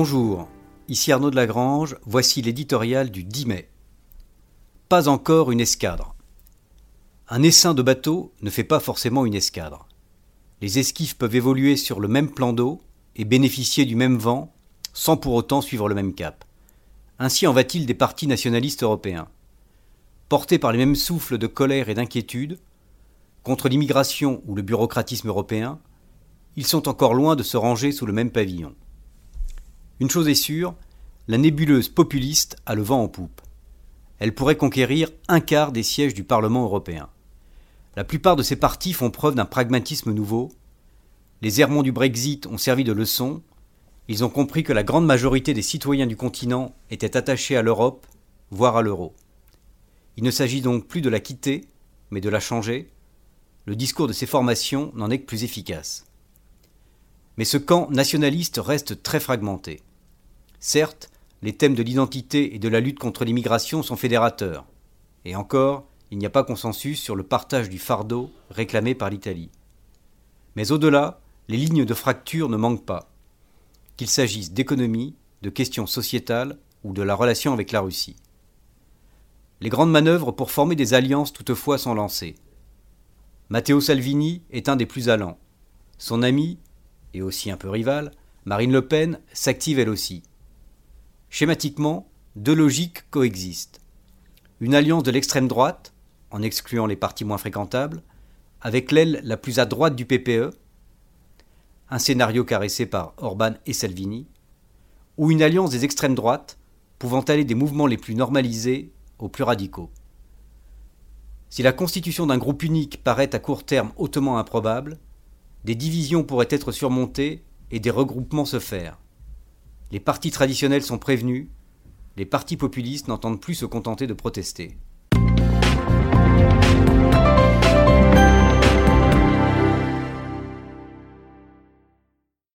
Bonjour, ici Arnaud de Lagrange, voici l'éditorial du 10 mai. Pas encore une escadre. Un essaim de bateau ne fait pas forcément une escadre. Les esquifs peuvent évoluer sur le même plan d'eau et bénéficier du même vent sans pour autant suivre le même cap. Ainsi en va-t-il des partis nationalistes européens. Portés par les mêmes souffles de colère et d'inquiétude, contre l'immigration ou le bureaucratisme européen, ils sont encore loin de se ranger sous le même pavillon. Une chose est sûre, la nébuleuse populiste a le vent en poupe. Elle pourrait conquérir un quart des sièges du Parlement européen. La plupart de ces partis font preuve d'un pragmatisme nouveau. Les errements du Brexit ont servi de leçon. Ils ont compris que la grande majorité des citoyens du continent étaient attachés à l'Europe, voire à l'euro. Il ne s'agit donc plus de la quitter, mais de la changer. Le discours de ces formations n'en est que plus efficace. Mais ce camp nationaliste reste très fragmenté. Certes, les thèmes de l'identité et de la lutte contre l'immigration sont fédérateurs. Et encore, il n'y a pas consensus sur le partage du fardeau réclamé par l'Italie. Mais au-delà, les lignes de fracture ne manquent pas, qu'il s'agisse d'économie, de questions sociétales ou de la relation avec la Russie. Les grandes manœuvres pour former des alliances toutefois sont lancées. Matteo Salvini est un des plus allants. Son ami, et aussi un peu rival, Marine Le Pen s'active elle aussi. Schématiquement, deux logiques coexistent. Une alliance de l'extrême droite, en excluant les partis moins fréquentables, avec l'aile la plus à droite du PPE, un scénario caressé par Orban et Salvini, ou une alliance des extrêmes droites, pouvant aller des mouvements les plus normalisés aux plus radicaux. Si la constitution d'un groupe unique paraît à court terme hautement improbable, des divisions pourraient être surmontées et des regroupements se faire. Les partis traditionnels sont prévenus, les partis populistes n'entendent plus se contenter de protester.